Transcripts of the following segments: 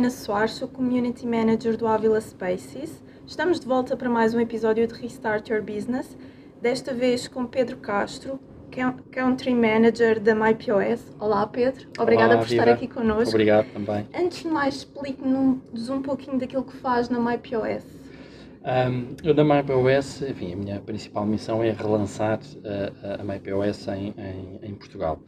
Helena Soares, sou Community Manager do Avila Spaces. Estamos de volta para mais um episódio de Restart Your Business, desta vez com Pedro Castro, Country Manager da MyPOS. Olá Pedro, obrigada Olá, por estar viva. aqui connosco. Obrigado também. Antes de mais, explique-nos um pouquinho daquilo que faz na MyPOS. Um, eu na MyPOS, enfim, a minha principal missão é relançar uh, a MyPOS em, em, em Portugal.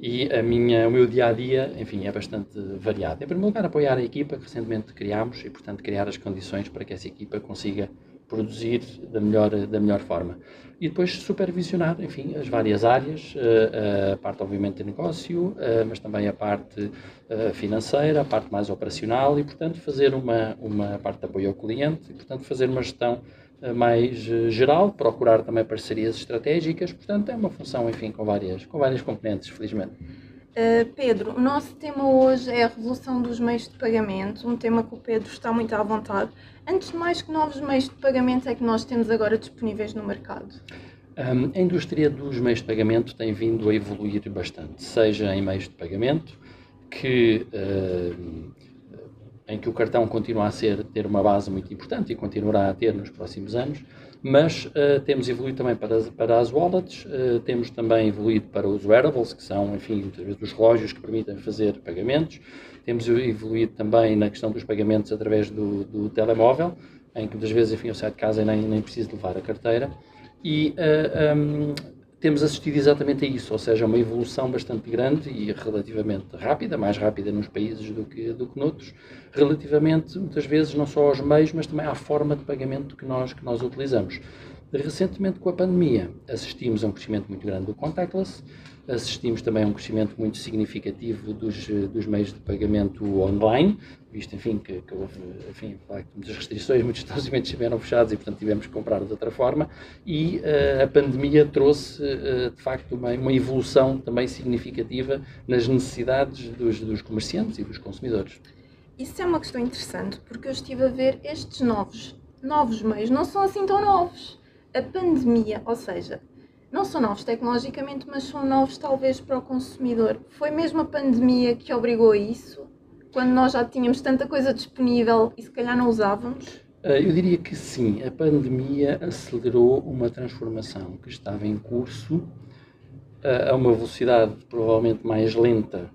E a minha, o meu dia a dia, enfim, é bastante variado. Em primeiro lugar, apoiar a equipa que recentemente criámos e, portanto, criar as condições para que essa equipa consiga produzir da melhor, da melhor forma. E depois supervisionar, enfim, as várias áreas, eh, a parte, obviamente, de negócio, eh, mas também a parte eh, financeira, a parte mais operacional e, portanto, fazer uma, uma parte de apoio ao cliente e, portanto, fazer uma gestão mais geral, procurar também parcerias estratégicas, portanto, é uma função, enfim, com várias, com várias componentes, felizmente. Uh, Pedro, o nosso tema hoje é a revolução dos meios de pagamento, um tema que o Pedro está muito à vontade. Antes de mais, que novos meios de pagamento é que nós temos agora disponíveis no mercado? Um, a indústria dos meios de pagamento tem vindo a evoluir bastante, seja em meios de pagamento, que, uh, em que o cartão continua a ser, ter uma base muito importante e continuará a ter nos próximos anos, mas uh, temos evoluído também para, para as wallets, uh, temos também evoluído para os wearables, que são, enfim, muitas vezes os relógios que permitem fazer pagamentos, temos evoluído também na questão dos pagamentos através do, do telemóvel, em que muitas vezes, enfim, eu saio de casa e nem, nem preciso levar a carteira, e uh, um, temos assistido exatamente a isso, ou seja, uma evolução bastante grande e relativamente rápida, mais rápida nos países do que, do que noutros, relativamente, muitas vezes, não só aos meios, mas também à forma de pagamento que nós, que nós utilizamos. Recentemente, com a pandemia, assistimos a um crescimento muito grande do contactless, assistimos também a um crescimento muito significativo dos, dos meios de pagamento online, visto, enfim, que, que houve, enfim, muitas restrições, muitos estabelecimentos estiveram fechados e, portanto, tivemos que comprar de outra forma, e uh, a pandemia trouxe, uh, de facto, uma, uma, evolução também significativa nas necessidades dos, dos comerciantes e dos consumidores. Isso é uma questão interessante, porque eu estive a ver estes novos, novos meios, não são assim tão novos. A pandemia, ou seja, não são novos tecnologicamente, mas são novos talvez para o consumidor. Foi mesmo a pandemia que obrigou a isso? Quando nós já tínhamos tanta coisa disponível e se calhar não usávamos? Eu diria que sim. A pandemia acelerou uma transformação que estava em curso a uma velocidade provavelmente mais lenta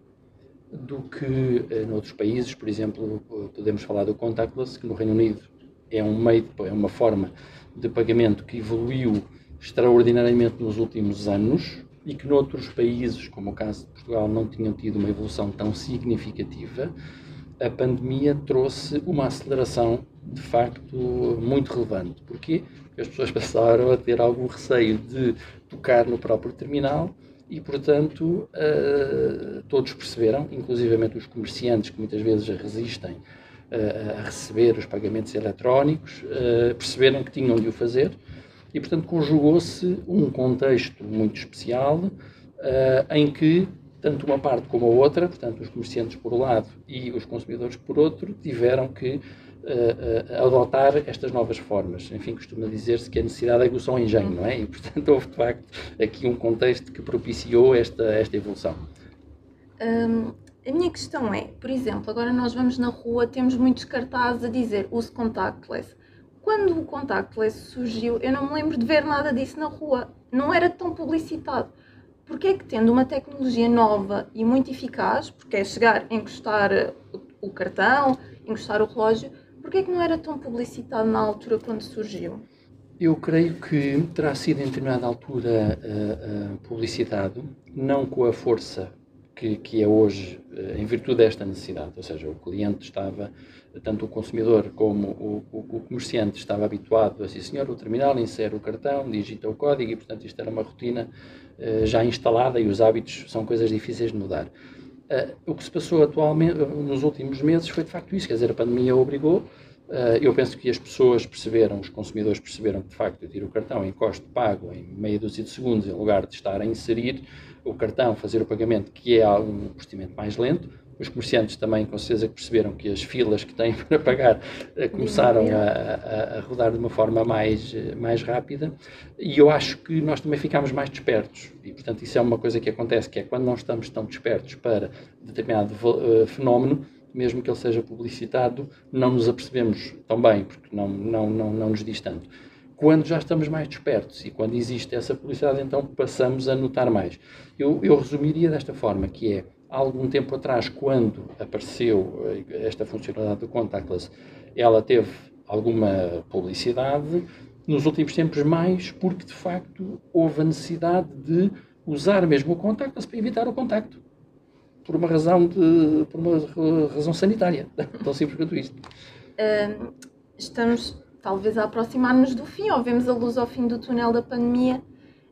do que noutros países. Por exemplo, podemos falar do contactless, que no Reino Unido é um meio, é uma forma de pagamento que evoluiu extraordinariamente nos últimos anos e que noutros países, como o caso de Portugal, não tinham tido uma evolução tão significativa, a pandemia trouxe uma aceleração de facto muito relevante. Porquê? Porque as pessoas passaram a ter algum receio de tocar no próprio terminal e, portanto, uh, todos perceberam, inclusivamente os comerciantes que muitas vezes resistem uh, a receber os pagamentos eletrónicos, uh, perceberam que tinham de o fazer e, portanto, conjugou-se um contexto muito especial uh, em que tanto uma parte como a outra, portanto, os comerciantes por um lado e os consumidores por outro, tiveram que uh, adotar estas novas formas. Enfim, costuma dizer-se que a necessidade aguça o engenho, não é? E, portanto, houve, de facto, aqui um contexto que propiciou esta, esta evolução. Um, a minha questão é, por exemplo, agora nós vamos na rua, temos muitos cartazes a dizer use contactless quando o contactless surgiu, eu não me lembro de ver nada disso na rua. Não era tão publicitado. Porque é que tendo uma tecnologia nova e muito eficaz, porque é chegar, encostar o cartão, encostar o relógio, porque é que não era tão publicitado na altura quando surgiu? Eu creio que terá sido em determinada altura uh, uh, publicitado, não com a força que, que é hoje, uh, em virtude desta necessidade. Ou seja, o cliente estava tanto o consumidor como o, o, o, comerciante estava habituado a, sim senhor, o terminal insere o cartão, digita o código e, portanto, isto era uma rotina uh, já instalada e os hábitos são coisas difíceis de mudar. Uh, o que se passou atualmente, nos últimos meses, foi de facto isso, quer dizer, a pandemia obrigou. Uh, eu penso que as pessoas perceberam, os consumidores perceberam que, de facto, eu tiro o cartão, encosto, pago em meia dúzia de segundos, em lugar de estar a inserir o cartão, fazer o pagamento, que é um procedimento mais lento os comerciantes também, com certeza, que perceberam que as filas que têm para pagar eh, começaram a, a, a, rodar de uma forma mais, eh, mais rápida e eu acho que nós também ficámos mais despertos e, portanto, isso é uma coisa que acontece, que é quando não estamos tão despertos para determinado uh, fenómeno, mesmo que ele seja publicitado, não nos apercebemos tão bem, porque não, não, não, não nos diz tanto. Quando já estamos mais despertos e quando existe essa publicidade, então passamos a notar mais. Eu, eu resumiria desta forma, que é, há algum tempo atrás, quando apareceu eh, esta funcionalidade do contactless, ela teve alguma publicidade, nos últimos tempos mais, porque de facto houve a necessidade de usar mesmo o contactless para evitar o contacto. Por uma razão de por uma razão sanitária. Tão simples quanto isto. Estamos talvez a aproximar-nos do fim ou vemos a luz ao fim do túnel da pandemia?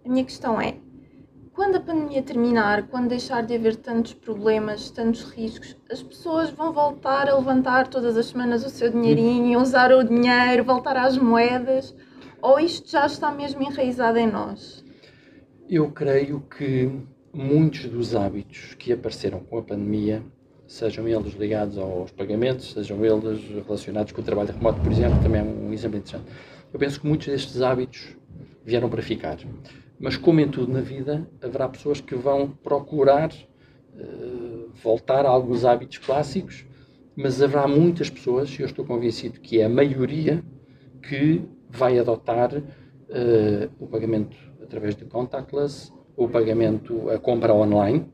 A minha questão é quando a pandemia terminar, quando deixar de haver tantos problemas, tantos riscos, as pessoas vão voltar a levantar todas as semanas o seu dinheirinho, usar o dinheiro, voltar às moedas, ou isto já está mesmo enraizado em nós? Eu creio que muitos dos hábitos que apareceram com a pandemia, sejam eles ligados aos pagamentos, sejam eles relacionados com o trabalho remoto, por exemplo, também é um exemplo interessante. Eu penso que muitos destes hábitos vieram para ficar. Mas, como em tudo na vida, haverá pessoas que vão procurar uh, voltar a alguns hábitos clássicos, mas haverá muitas pessoas, e eu estou convencido que é a maioria, que vai adotar uh, o pagamento através de contactless, o pagamento, a compra online,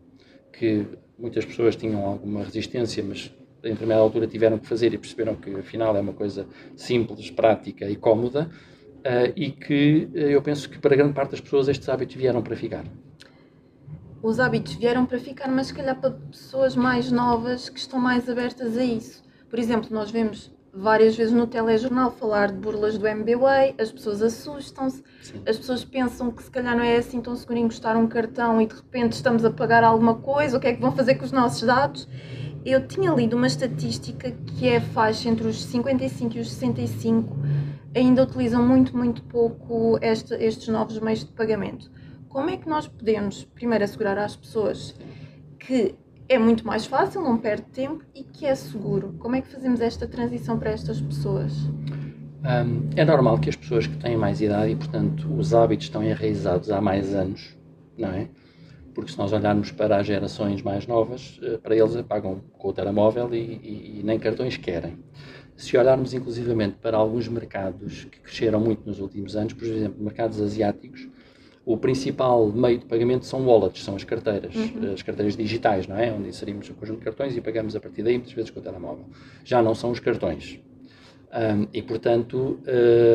que muitas pessoas tinham alguma resistência, mas em determinada altura tiveram que fazer e perceberam que afinal é uma coisa simples, prática e cómoda, uh, e que uh, eu penso que para grande parte das pessoas estes hábitos vieram para ficar. Os hábitos vieram para ficar, mas se calhar para pessoas mais novas que estão mais abertas a isso. Por exemplo, nós vemos várias vezes no telejornal falar de burlas do MBWay, as pessoas assustam-se, as pessoas pensam que se calhar não é assim tão seguro encostar um cartão e de repente estamos a pagar alguma coisa, o que é que vão fazer com os nossos dados? Eu tinha lido uma estatística que é a faixa entre os 55 e os 65 ainda utilizam muito, muito pouco este, estes novos meios de pagamento. Como é que nós podemos, primeiro, assegurar às pessoas que é muito mais fácil, não perde tempo e que é seguro. Como é que fazemos esta transição para estas pessoas? Um, é normal que as pessoas que têm mais idade e, portanto, os hábitos estão enraizados há mais anos, não é? Porque se nós olharmos para as gerações mais novas, eh, para eles pagam com o telemóvel e, e, e nem cartões querem. Se olharmos inclusivamente para alguns mercados que cresceram muito nos últimos anos, por exemplo, mercados asiáticos, o principal meio de pagamento são wallets, são as carteiras, uhum. as carteiras digitais, não é? Onde inserimos um conjunto de cartões e pagamos a partir daí, muitas vezes com o telemóvel. Já não são os cartões. Um, e, portanto,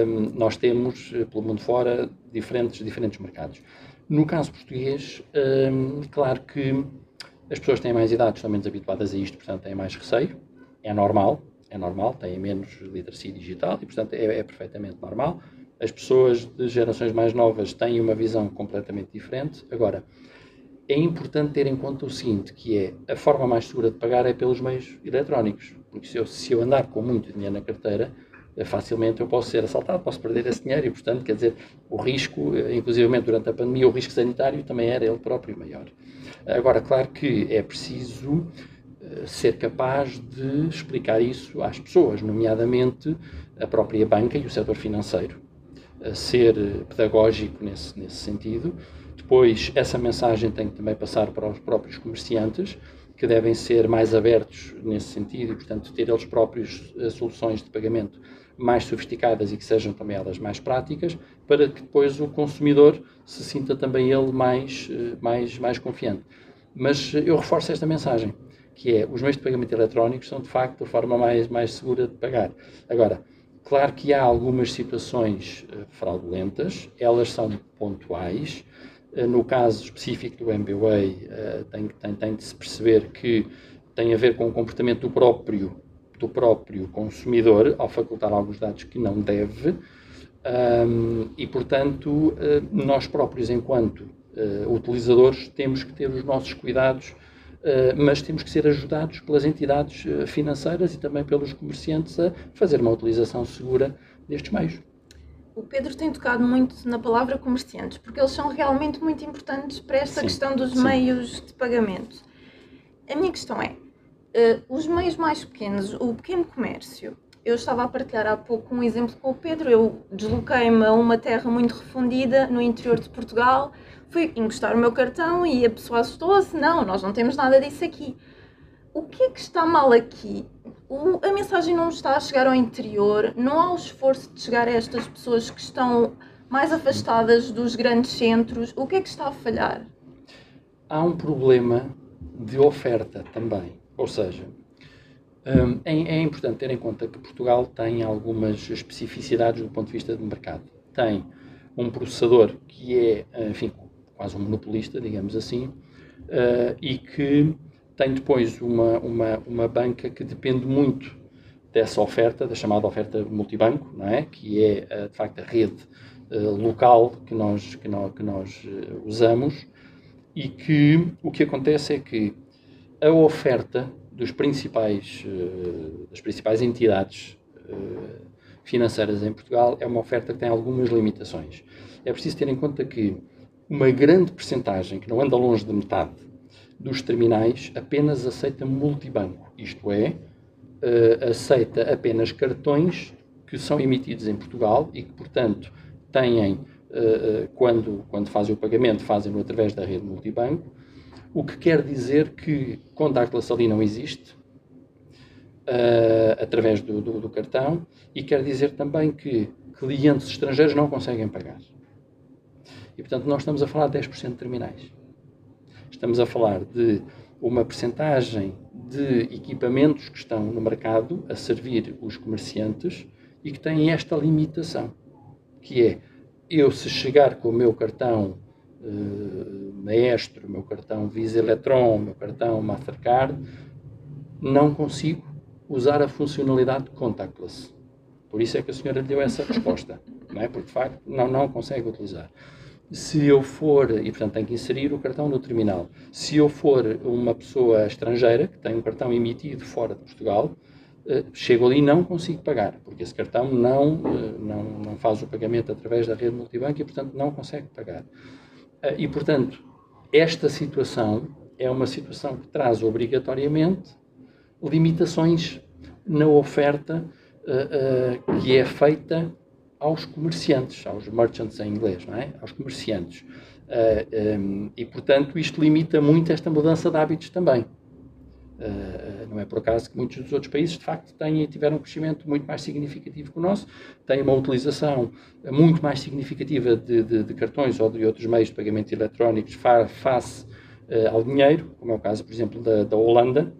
um, nós temos, eh, pelo mundo fora, diferentes, diferentes mercados. No caso português, um, claro que as pessoas têm mais idade, estão menos habituadas a isto, portanto, têm mais receio. É normal, é normal, têm menos literacia digital e, portanto, é, é perfeitamente normal as pessoas de gerações mais novas têm uma visão completamente diferente. Agora, é importante ter em conta o seguinte, que é a forma mais segura de pagar é pelos meios eletrónicos. Porque se eu, se eu andar com muito dinheiro na carteira, eh, facilmente eu posso ser assaltado, posso perder esse dinheiro e, portanto, quer dizer, o risco, eh, inclusive durante a pandemia, o risco sanitário também era ele próprio maior. Agora, claro que é preciso ser capaz de explicar isso às pessoas, nomeadamente a própria banca e o setor financeiro ser pedagógico nesse, nesse sentido. Depois, essa mensagem tem que também passar para os próprios comerciantes, que devem ser mais abertos nesse sentido e, portanto, ter eles próprios eh, soluções de pagamento mais sofisticadas e que sejam também elas mais práticas, para que depois o consumidor se sinta também ele mais, eh, mais, mais confiante. Mas eu reforço esta mensagem, que é os meios de pagamento eletrónicos são de facto a forma mais, mais segura de pagar. Agora, Claro que há algumas situações uh, fraudulentas, elas são pontuais. Uh, no caso específico do MBWay, uh, tem, tem, tem de se perceber que tem a ver com o comportamento do próprio, do próprio consumidor ao facultar alguns dados que não deve. Um, e, portanto, nós próprios, enquanto utilizadores, temos que ter os nossos cuidados eh, mas temos que ser ajudados pelas entidades eh, financeiras e também pelos comerciantes a fazer uma utilização segura destes meios. O Pedro tem tocado muito na palavra comerciantes, porque eles são realmente muito importantes para esta sim, questão dos sim. meios de pagamento. A minha questão é: uh, os meios mais pequenos, o pequeno comércio, eu estava a partilhar há pouco um exemplo com o Pedro. Eu desloquei-me a uma terra muito refundida no interior de Portugal fui encostar o meu cartão e a pessoa assustou-se. Não, nós não temos nada disso aqui. o que é que está mal aqui? O, a mensagem não está a chegar ao interior, não há o esforço de chegar a estas pessoas que estão mais afastadas dos grandes centros. O que é que está a falhar? Há um problema de oferta também. Ou seja, hum, é, é, importante ter em conta que Portugal tem algumas especificidades do ponto de vista do mercado. Tem um processador que é, enfim, quase um monopolista, digamos assim, uh, e que tem depois uma, uma, uma banca que depende muito dessa oferta, da chamada oferta multibanco, não é? que é, uh, de facto, a rede uh, local que nós, que nós, que nós usamos, e que o que acontece é que a oferta dos principais, das principais entidades financeiras em Portugal é uma oferta que tem algumas limitações. É preciso ter em conta que uma grande percentagem, que não anda longe de metade, dos terminais apenas aceita multibanco, isto é, uh, aceita apenas cartões que são emitidos em Portugal e que, portanto, têm, uh, quando, quando fazem o pagamento, fazem-no através da rede multibanco, o que quer dizer que contactless ali não existe, uh, através do, do, do, cartão, e quer dizer também que clientes estrangeiros não conseguem pagar. E, portanto, nós estamos a falar de 10% de terminais. Estamos a falar de uma percentagem de equipamentos que estão no mercado a servir os comerciantes e que têm esta limitação, que é eu se chegar com o meu cartão uh, Maestro, meu cartão Visa Electron, meu cartão Mastercard, não consigo usar a funcionalidade contactless. Por isso é que a senhora deu essa resposta, não é? Porque de facto não, não consegue utilizar. Se eu for, e portanto tenho que inserir o cartão no terminal, se eu for uma pessoa estrangeira que tem um cartão emitido fora de Portugal, uh, chego ali e não consigo pagar, porque esse cartão não, uh, não, não faz o pagamento através da rede multibanco e portanto não consegue pagar. Uh, e portanto, esta situação é uma situação que traz obrigatoriamente limitações na oferta que é feita aos comerciantes, aos merchants em inglês, não é? aos comerciantes. Uh, um, e, portanto, isto limita muito esta mudança de hábitos também. não é por acaso que muitos dos outros países, de facto, têm, tiveram um crescimento muito mais significativo que o nosso, têm uma utilização muito mais significativa de, de, de cartões ou de outros meios de pagamento eletrónicos face ao dinheiro, como é o caso, por exemplo, da, da Holanda,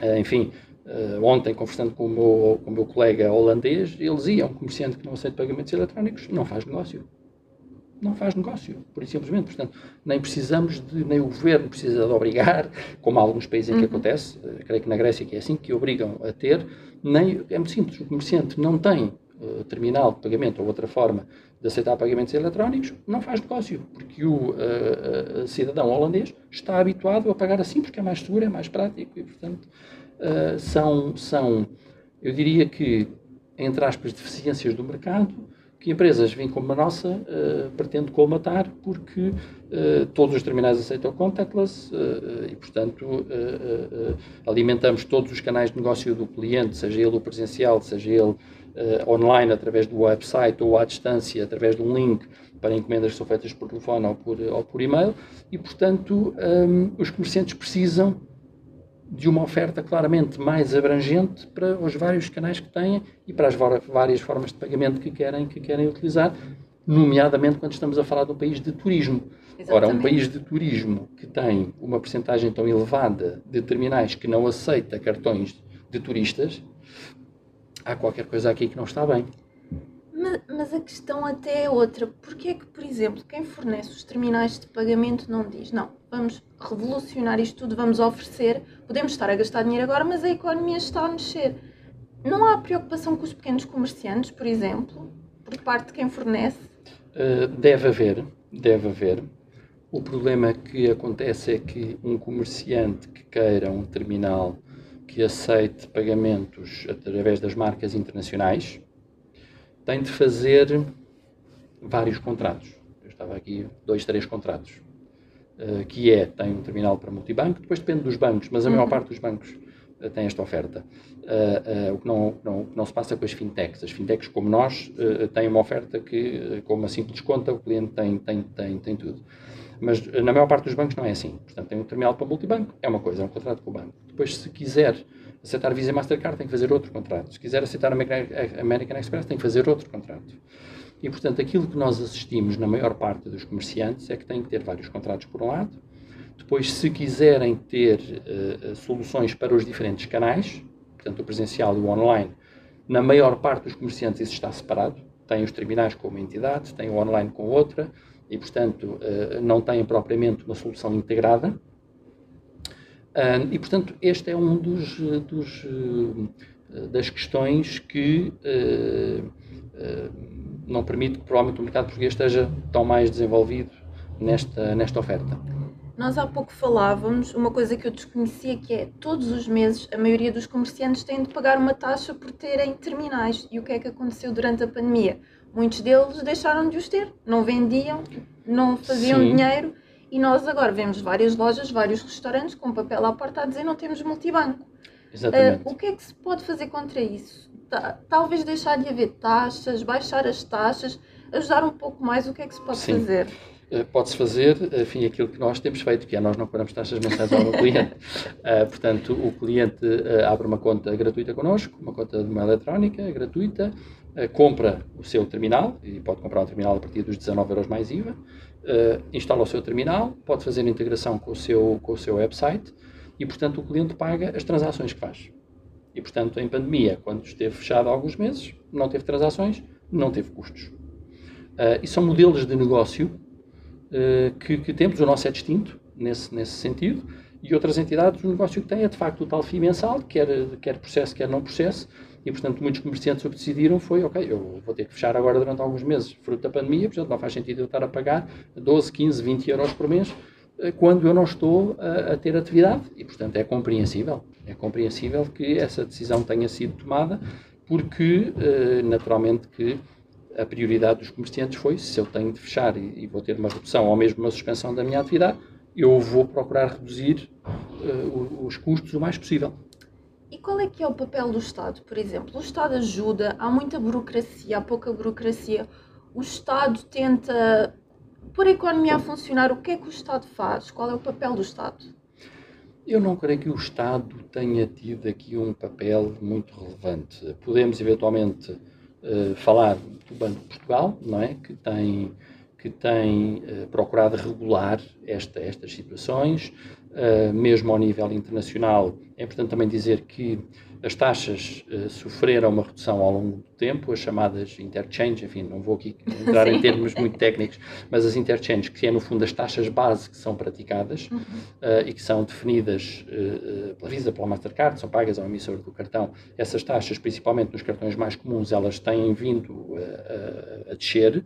eh, enfim, eh, ontem, conversando com o, meu, com o meu colega holandês, ele dizia: um comerciante que não aceita pagamentos eletrónicos não faz negócio. Não faz negócio, por simplesmente. Portanto, nem precisamos de, nem o governo precisa de obrigar, como há alguns países em que uhum. acontece, eh, creio que na Grécia que é assim, que obrigam a ter, nem, é muito simples, o comerciante não tem uh, terminal de pagamento ou outra forma de aceitar pagamentos eletrónicos, não faz negócio, porque o uh, uh, cidadão holandês está habituado a pagar assim porque é mais seguro, é mais prático e, portanto, uh, são, são, eu diria que, entre aspas, deficiências do mercado que empresas vêm como a nossa uh, pretendem colmatar porque uh, todos os terminais aceitam contactless uh, e, portanto, alimentamos todos os canais de negócio do cliente, seja ele o presencial, seja ele online através do website ou à distância através de um link para encomendas que são feitas por telefone ou por, ou por e-mail. E, portanto, um, os comerciantes precisam de uma oferta claramente mais abrangente para os vários canais que têm e para as várias formas de pagamento que querem, que querem utilizar, nomeadamente quando estamos a falar de um país de turismo. Exatamente. Ora, um país de turismo que tem uma percentagem tão elevada de terminais que não aceita cartões de turistas, há qualquer coisa aqui que não está bem. Mas, a questão até é outra. Porquê é que, por exemplo, quem fornece os terminais de pagamento não diz não, vamos revolucionar isto tudo, vamos oferecer, podemos estar a gastar dinheiro agora, mas a economia está a mexer. Não há preocupação com os pequenos comerciantes, por exemplo, por parte de quem fornece? Uh, deve haver, deve haver. O problema que acontece é que um comerciante que queira um terminal que aceite pagamentos através das marcas internacionais, tem de fazer vários contratos. Eu estava aqui, dois, três contratos. Uh, que é, tem um terminal para multibanco, depois depende dos bancos, mas a maior uhum. parte dos bancos uh, tem esta oferta. Uh, o, que não, não, não, se passa com as fintechs. As fintechs, como nós, têm uma oferta que, com uma simples conta, o cliente tem, tem, tem, tem tudo. Mas na maior parte dos bancos não é assim. Portanto, tem um terminal para multibanco, é uma coisa, é um contrato com o banco. Depois, se quiser aceitar Visa e Mastercard, tem que fazer outro contrato. Se quiser aceitar American Express, tem que fazer outro contrato. E, portanto, aquilo que nós assistimos na maior parte dos comerciantes é que têm que ter vários contratos por um lado. Depois, se quiserem ter uh, soluções para os diferentes canais, portanto, o presencial e o online, na maior parte dos comerciantes isso está separado. Tem os terminais com uma entidade, tem o online com outra, e, portanto, uh, não têm propriamente uma solução integrada. Uh, e, portanto, este é um dos, dos das questões que não permite que provavelmente o mercado português esteja tão mais desenvolvido nesta, nesta oferta. Nós há pouco falávamos, uma coisa que eu desconhecia que é todos os meses a maioria dos comerciantes têm de pagar uma taxa por terem terminais. E o que é que aconteceu durante a pandemia? Muitos deles deixaram de os ter, não vendiam, não faziam Sim. dinheiro e nós agora vemos várias lojas, vários restaurantes com papel à porta a dizer não temos multibanco. Exatamente. Uh, o que é que se pode fazer contra isso? talvez deixar de haver taxas, baixar as taxas, ajudar um pouco mais, o que é que se pode Sim. fazer? Uh, Pode-se fazer, enfim, aquilo que nós temos feito, que é nós não cobramos taxas mensais ao cliente. Uh, portanto, o cliente uh, abre uma conta gratuita connosco, uma conta de uma eletrónica gratuita, compra o seu terminal, e pode comprar um terminal a partir dos 19 euros mais IVA, instala o seu terminal, pode fazer a integração com o seu, com o seu website, e, portanto, o cliente paga as transações que faz. E, portanto, em pandemia, quando esteve fechado há alguns meses, não teve transações, não teve custos. Uh, e são modelos de negócio uh, que, que, temos, o nosso é distinto nesse, nesse sentido, e outras entidades, o negócio que têm é de facto o tal FII mensal, quer, quer processo, quer não processo, e portanto muitos comerciantes o que decidiram foi, ok, eu vou ter que fechar agora durante alguns meses, fruto da pandemia, portanto não faz sentido eu estar a pagar 12, 15, 20 euros por mês, eh, quando eu não estou a, a, ter atividade. E, portanto, é compreensível. É compreensível que essa decisão tenha sido tomada, porque, eh, naturalmente, que a prioridade dos comerciantes foi, se eu tenho de fechar e, vou ter uma redução ou mesmo uma suspensão da minha atividade, eu vou procurar reduzir os custos o mais possível. E qual é que é o papel do Estado, por exemplo? O Estado ajuda, há muita burocracia, há pouca burocracia. O Estado tenta pôr a economia a funcionar, o que é que o Estado faz? Qual é o papel do Estado? Eu não creio que o Estado tenha tido aqui um papel muito relevante. Podemos eventualmente uh, falar do Banco de Portugal, não é? Que tem, que tem uh, procurado regular esta, estas situações, mesmo ao nível internacional. É importante também dizer que as taxas uh, sofreram uma redução ao longo do tempo, as chamadas interchange, enfim, não vou aqui entrar em termos muito técnicos, mas as interchange, que é no fundo as taxas base que são praticadas uhum. uh, e que são definidas uh, pela Visa, pela Mastercard, são pagas ao emissor do cartão. Essas taxas, principalmente nos cartões mais comuns, elas têm vindo a descer.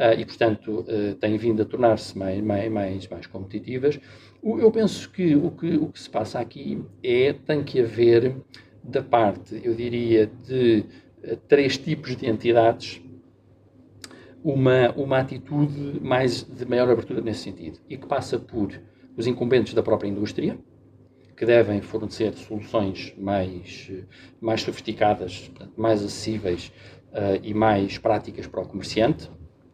Uh, e, portanto, uh, têm vindo a tornar-se mais, mais, mais, mais competitivas. Eu penso que o, que o que se passa aqui é tem que haver da parte, eu diria, de uh, três tipos de entidades, uma, uma atitude mais de maior abertura nesse sentido, e que passa por os incumbentes da própria indústria, que devem fornecer soluções mais, mais sofisticadas, mais acessíveis uh, e mais práticas para o comerciante,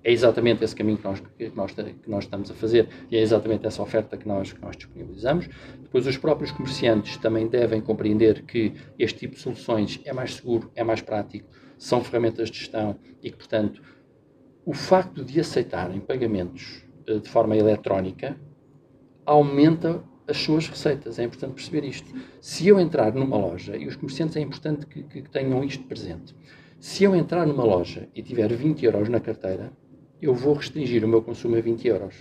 é exatamente esse caminho que nós, que nós, que nós estamos a fazer e é exatamente essa oferta que nós, que nós disponibilizamos. Depois, os próprios comerciantes também devem compreender que este tipo de soluções é mais seguro, é mais prático, são ferramentas de gestão e que, portanto, o facto de aceitarem pagamentos eh, de forma eletrónica aumenta as suas receitas. É importante perceber isto. Se eu entrar numa loja, e os comerciantes é importante que, que tenham isto presente, se eu entrar numa loja e tiver 20 euros na carteira, eu vou restringir o meu consumo a 20 euros.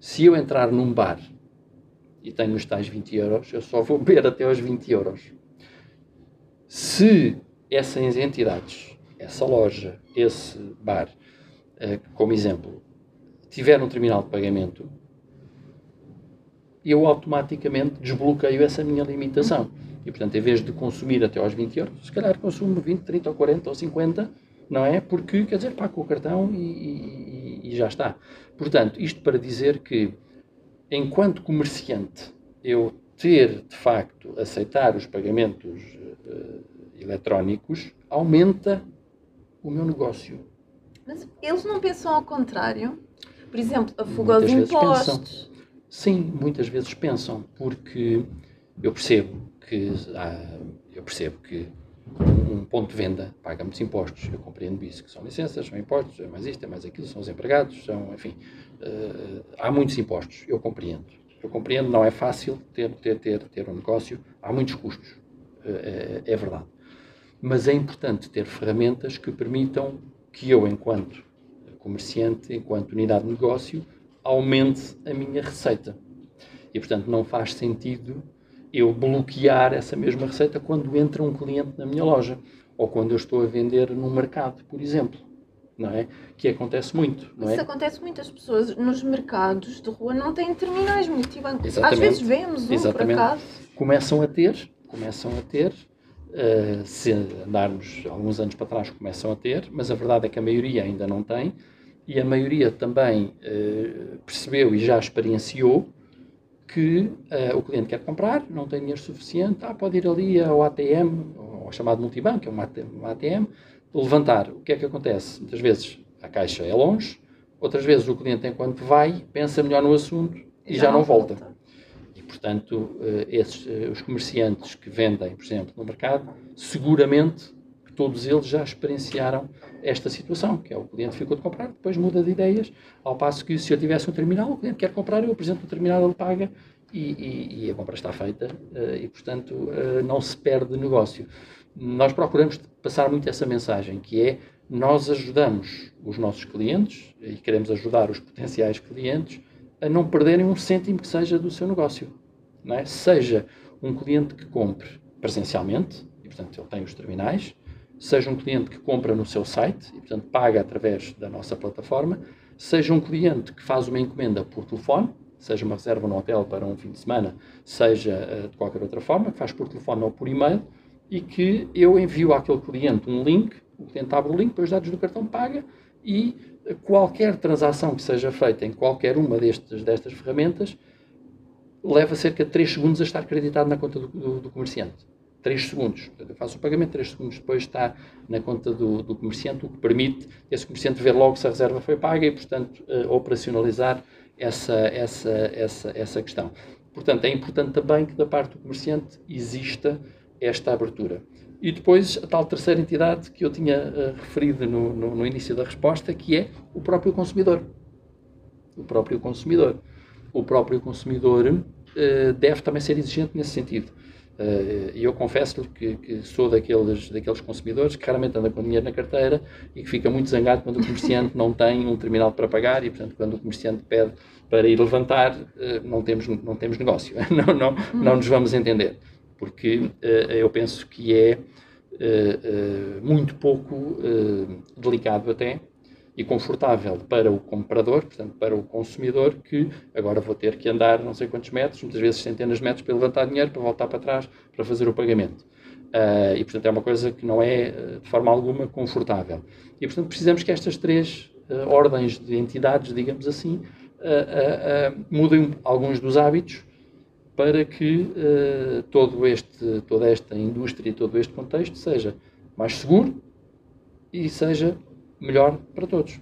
Se eu entrar num bar e tenho os tais 20 euros, eu só vou beber até aos 20 euros. Se essas entidades, essa loja, esse bar, eh, como exemplo, tiver um terminal de pagamento, eu automaticamente desbloqueio essa minha limitação. E, portanto, em vez de consumir até aos 20 euros, se calhar consumo 20, 30 ou 40 ou 50 não é? Porque, quer dizer, paga o cartão e, e, e, já está. Portanto, isto para dizer que, enquanto comerciante, eu ter, de facto, aceitar os pagamentos uh, eletrónicos, aumenta o meu negócio. Mas eles não pensam ao contrário? por exemplo, a fuga aos impostos. Sim, muitas vezes pensam, porque eu percebo que há, eu percebo que um ponto de venda paga muitos impostos, eu compreendo isso, que são licenças, são impostos, é mais isto, é mais aquilo, são os empregados, são, enfim, uh, há muitos impostos, eu compreendo. Eu compreendo, não é fácil ter, ter, ter, ter um negócio, há muitos custos, uh, é, é verdade. Mas é importante ter ferramentas que permitam que eu, enquanto comerciante, enquanto unidade de negócio, aumente a minha receita. E, portanto, não faz sentido eu bloquear essa mesma receita quando entra um cliente na minha loja ou quando eu estou a vender no mercado, por exemplo. Não é? Que acontece muito. Não Isso é? acontece muito. As pessoas nos mercados de rua não têm terminais multibancos. Às vezes vemos um Exatamente. por acaso. Começam a ter, começam a ter, uh, se andarmos alguns anos para trás, começam a ter, mas a verdade é que a maioria ainda não tem e a maioria também uh, percebeu e já experienciou que uh, o cliente quer comprar, não tem dinheiro suficiente, ah, pode ir ali ao ATM, ao chamado multibanco, é um ATM, levantar. O que é que acontece? Muitas vezes a caixa é longe, outras vezes o cliente, enquanto vai, pensa melhor no assunto e já, já não, volta. volta. E, portanto, uh, esses, uh, os comerciantes que vendem, por exemplo, no mercado, seguramente todos eles já experienciaram esta situação, que é o cliente ficou de comprar, depois muda de ideias, ao passo que se eu tivesse um terminal, o cliente quer comprar, eu apresento o terminal, ele paga e, e, e a compra está feita uh, e, portanto, uh, não se perde negócio. Nós procuramos passar muito essa mensagem, que é nós ajudamos os nossos clientes e queremos ajudar os potenciais clientes a não perderem um cêntimo que seja do seu negócio. É? Seja um cliente que compre presencialmente, e portanto ele tem os terminais, seja um cliente que compra no seu site e, portanto, paga através da nossa plataforma, seja um cliente que faz uma encomenda por telefone, seja uma reserva no hotel para um fim de semana, seja uh, de qualquer outra forma, que faz por telefone ou por e-mail, e que eu envio àquele cliente um link, o cliente abre o link, põe os dados do cartão, paga, e qualquer transação que seja feita em qualquer uma destes, destas ferramentas leva cerca de 3 segundos a estar acreditado na conta do, do, do comerciante. 3 segundos. Eu faço o pagamento, 3 segundos depois está na conta do, do, comerciante, o que permite esse comerciante ver logo se a reserva foi paga e, portanto, uh, operacionalizar essa, essa, essa, essa questão. Portanto, é importante também que da parte do comerciante exista esta abertura. E depois, a tal terceira entidade que eu tinha uh, referido no, no, no início da resposta, que é o próprio consumidor. O próprio consumidor. O próprio consumidor uh, deve também ser exigente nesse sentido eh, e eu confesso-lhe que, que, sou daqueles, daqueles consumidores que raramente anda com dinheiro na carteira e que fica muito zangado quando o comerciante não tem um terminal para pagar e, portanto, quando o comerciante pede para ir levantar, eh, não temos, não temos negócio, não, não, não nos vamos entender. Porque eh, eu penso que é muito pouco delicado até e confortável para o comprador, portanto, para o consumidor, que agora vou ter que andar não sei quantos metros, muitas vezes centenas de metros, para levantar dinheiro, para voltar para trás, para fazer o pagamento. Uh, e, portanto, é uma coisa que não é, ah, de forma alguma, confortável. E, portanto, precisamos que estas três uh, ordens de entidades, digamos assim, uh, mudem alguns dos hábitos para que todo este, toda esta indústria e todo este contexto seja mais seguro e seja melhor para todos.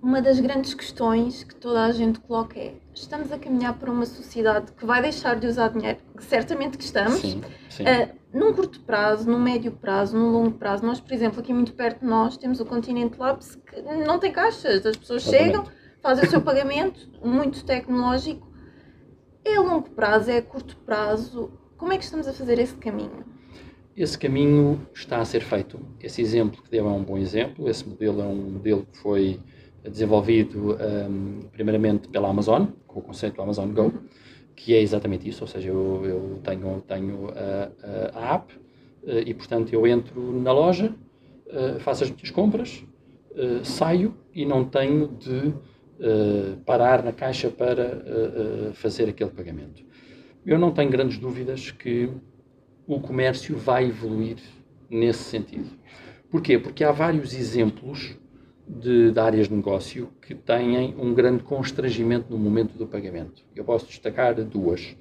Uma das grandes questões que toda a gente coloca é: estamos a caminhar para uma sociedade que vai deixar de usar dinheiro? Certamente que estamos. Sim, sim. Uh, num curto prazo, num médio prazo, num longo prazo, nós, por exemplo, aqui muito perto de nós, temos o Continente Labs que não tem caixas, as pessoas Exatamente. chegam, fazem o seu pagamento, muito tecnológico. É a longo prazo, é a curto prazo. Como é que estamos a fazer esse caminho? Esse caminho está a ser feito. Esse exemplo que deu é um bom exemplo. Esse modelo é um modelo que foi desenvolvido um, primeiramente pela Amazon, com o conceito do Amazon Go, que é exatamente isso. Ou seja, eu, eu tenho, tenho a, a, app eh, e, portanto, eu entro na loja, eh, faço as minhas compras, eh, saio e não tenho de parar na caixa para fazer aquele pagamento. Eu não tenho grandes dúvidas que o comércio vai evoluir nesse sentido. Porquê? Porque há vários exemplos de, de, áreas de negócio que têm um grande constrangimento no momento do pagamento. Eu posso destacar duas.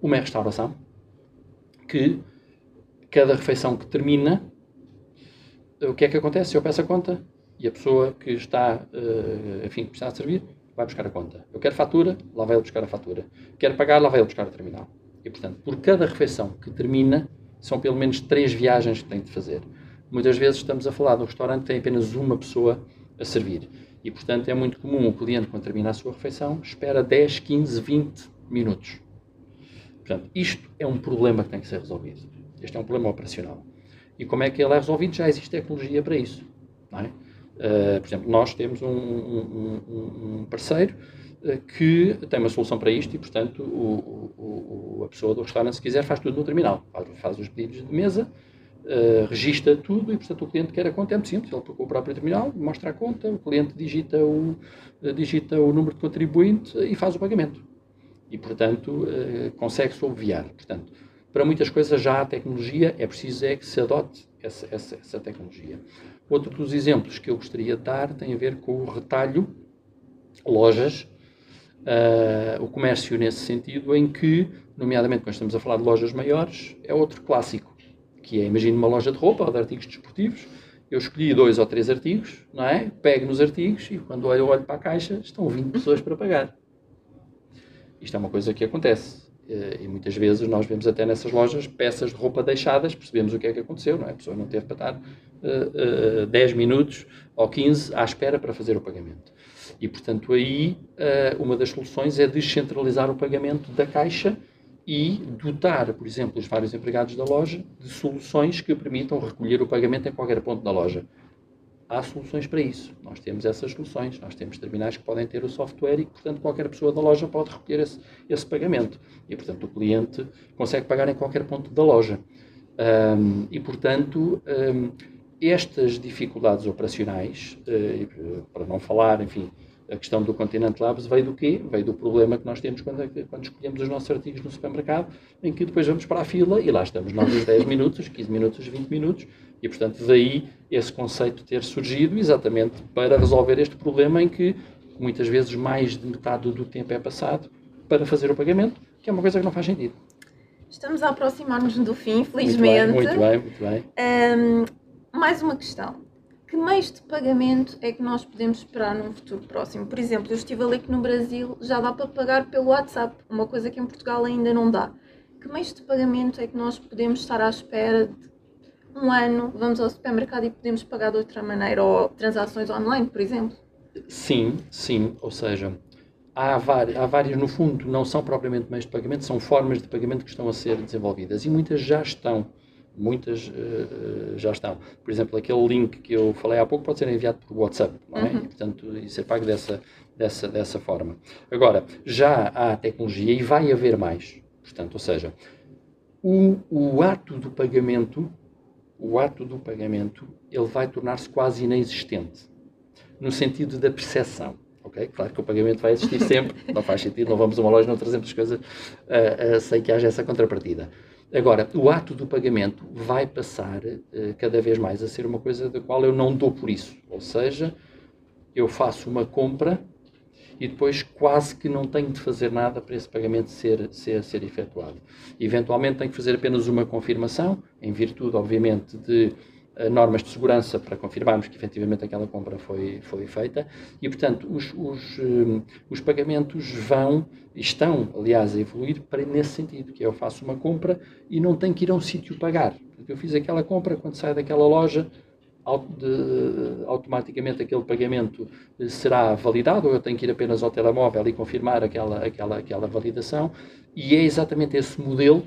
Uma é a restauração, que cada refeição que termina, o que é que acontece? Eu peço a conta, e a pessoa que está, uh, enfim, que está a servir, vai buscar a conta. Eu quero fatura, lá vai ele buscar a fatura. Quero pagar, lá vai ele buscar o terminal. E, portanto, por cada refeição que termina, são pelo menos três viagens que tem de fazer. Muitas vezes estamos a falar de um restaurante que tem apenas uma pessoa a servir. E, portanto, é muito comum o cliente, quando termina a sua refeição, espera 10, 15, 20 minutos. Portanto, isto é um problema que tem que ser resolvido. Este é um problema operacional. E como é que ele é resolvido? Já existe tecnologia para isso. É? Uh, por exemplo, nós temos um, um, um parceiro que tem uma solução para isto e, portanto, o, o, a pessoa do restaurante, se quiser, faz tudo no terminal. Faz, faz os pedidos de mesa, uh, tudo e, portanto, o cliente quer a conta, é muito simples. Ele procura o próprio terminal, mostra a conta, o cliente digita o, digita o número de contribuinte e faz o pagamento. E, portanto, consegue-se obviar. Portanto, para muitas coisas já há tecnologia, é preciso é que se adote essa, essa, essa tecnologia. Outro dos exemplos que eu gostaria de dar tem a ver com o retalho, lojas, uh, o comércio nesse sentido, em que, nomeadamente quando estamos a falar de lojas maiores, é outro clássico, que é, imagine uma loja de roupa ou de artigos desportivos, eu escolhi dois ou três artigos, não é? Pego nos artigos e quando eu olho para a caixa estão 20 pessoas para pagar. Isto é uma coisa que acontece. Eh, e muitas vezes nós vemos até nessas lojas peças de roupa deixadas, percebemos o que é que aconteceu, não é? A pessoa não teve para estar uh, uh, 10 minutos ou 15 à espera para fazer o pagamento. E, portanto, aí uh, uma das soluções é descentralizar o pagamento da caixa e dotar, por exemplo, os vários empregados da loja de soluções que permitam recolher o pagamento em qualquer ponto da loja há soluções para isso. Nós temos essas soluções. Nós temos terminais que podem ter o software e portanto, qualquer pessoa da loja pode recolher esse, esse pagamento. E, portanto, o cliente consegue pagar em qualquer ponto da loja. Um, e, portanto, um, estas dificuldades operacionais, uh, para não falar, enfim, a questão do Continente Labs veio do quê? Veio do problema que nós temos quando, quando escolhemos os nossos artigos no supermercado, em que depois vamos para a fila e lá estamos nós os 10 minutos, 15 minutos, 20 minutos, e portanto daí esse conceito ter surgido exatamente para resolver este problema em que muitas vezes mais de metade do tempo é passado para fazer o pagamento, que é uma coisa que não faz sentido. Estamos a aproximar-nos do fim, felizmente. Muito bem, muito bem. Muito bem. Um, mais uma questão que meios de pagamento é que nós podemos esperar num futuro próximo? Por exemplo, eu estive a ler que no Brasil já dá para pagar pelo WhatsApp, uma coisa que em Portugal ainda não dá. Que meios de pagamento é que nós podemos estar à espera de um ano, vamos ao supermercado e podemos pagar de outra maneira, ou transações online, por exemplo? Sim, sim, ou seja, há há várias, no fundo, não são propriamente meios de pagamento, são formas de pagamento que estão a ser desenvolvidas e muitas já estão muitas uh, já estão. Por exemplo, aquele link que eu falei há pouco pode ser enviado por WhatsApp, não é? Uhum. E, portanto, e ser pago dessa, dessa, dessa forma. Agora, já há tecnologia e vai haver mais. Portanto, ou seja, o, o ato do pagamento, o ato do pagamento, ele vai tornar-se quase inexistente, no sentido da percepção. Okay? Claro que o pagamento vai existir sempre, não faz sentido, não vamos a uma loja, não trazemos as coisas uh, uh, sem que haja essa contrapartida. Agora, o ato do pagamento vai passar uh, cada vez mais a ser uma coisa da qual eu não dou por isso. Ou seja, eu faço uma compra e depois quase que não tenho de fazer nada para esse pagamento ser, ser, ser efetuado. Eventualmente tenho que fazer apenas uma confirmação, em virtude, obviamente, de normas de segurança para confirmarmos que efetivamente aquela compra foi, foi feita e, portanto, os, os, um, os pagamentos vão, estão, aliás, a evoluir para nesse sentido, que é eu faço uma compra e não tenho que ir a um sítio pagar. Eu fiz aquela compra, quando saio daquela loja, de, automaticamente aquele pagamento será validado, ou eu tenho que ir apenas ao telemóvel e confirmar aquela, aquela, aquela validação, e é exatamente esse modelo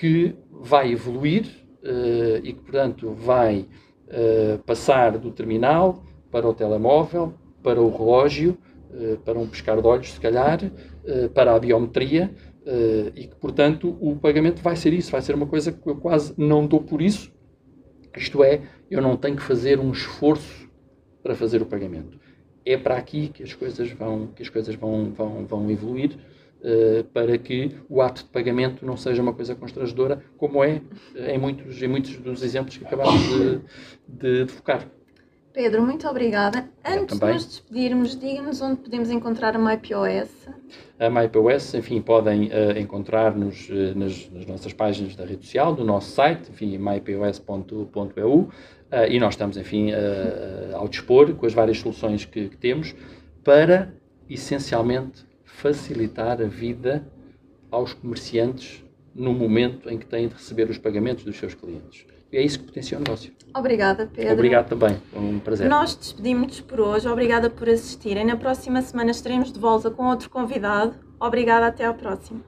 que vai evoluir uh, e que, portanto, vai uh, passar do terminal para o telemóvel, para o relógio, uh, para um pescar de olhos, se calhar, para a biometria, e que, portanto, o pagamento vai ser isso, vai ser uma coisa que eu quase não dou por isso, isto é, eu não tenho que fazer um esforço para fazer o pagamento. É para aqui que as coisas vão, que as coisas vão, vão, vão evoluir para que o ato de pagamento não seja uma coisa constrangedora, como é eh, em muitos, em muitos dos exemplos que acabamos de, de, de focar. Pedro, muito obrigada. Antes de nos despedirmos, diga-nos onde podemos encontrar a MyPOS. A MyPOS, enfim, podem uh, encontrar-nos uh, nas, nas, nossas páginas da rede social, no nosso site, enfim, mypos.eu. Uh, e nós estamos, enfim, ao dispor com as várias soluções que, que, temos para, essencialmente, facilitar a vida aos comerciantes no momento em que têm de receber os pagamentos dos seus clientes. E é isso que potencia o negócio. Obrigada, Pedro. Obrigado também, foi um prazer. Nós despedimos-nos por hoje. Obrigada por assistirem. Na próxima semana estaremos de volta com outro convidado. Obrigada, até à próxima.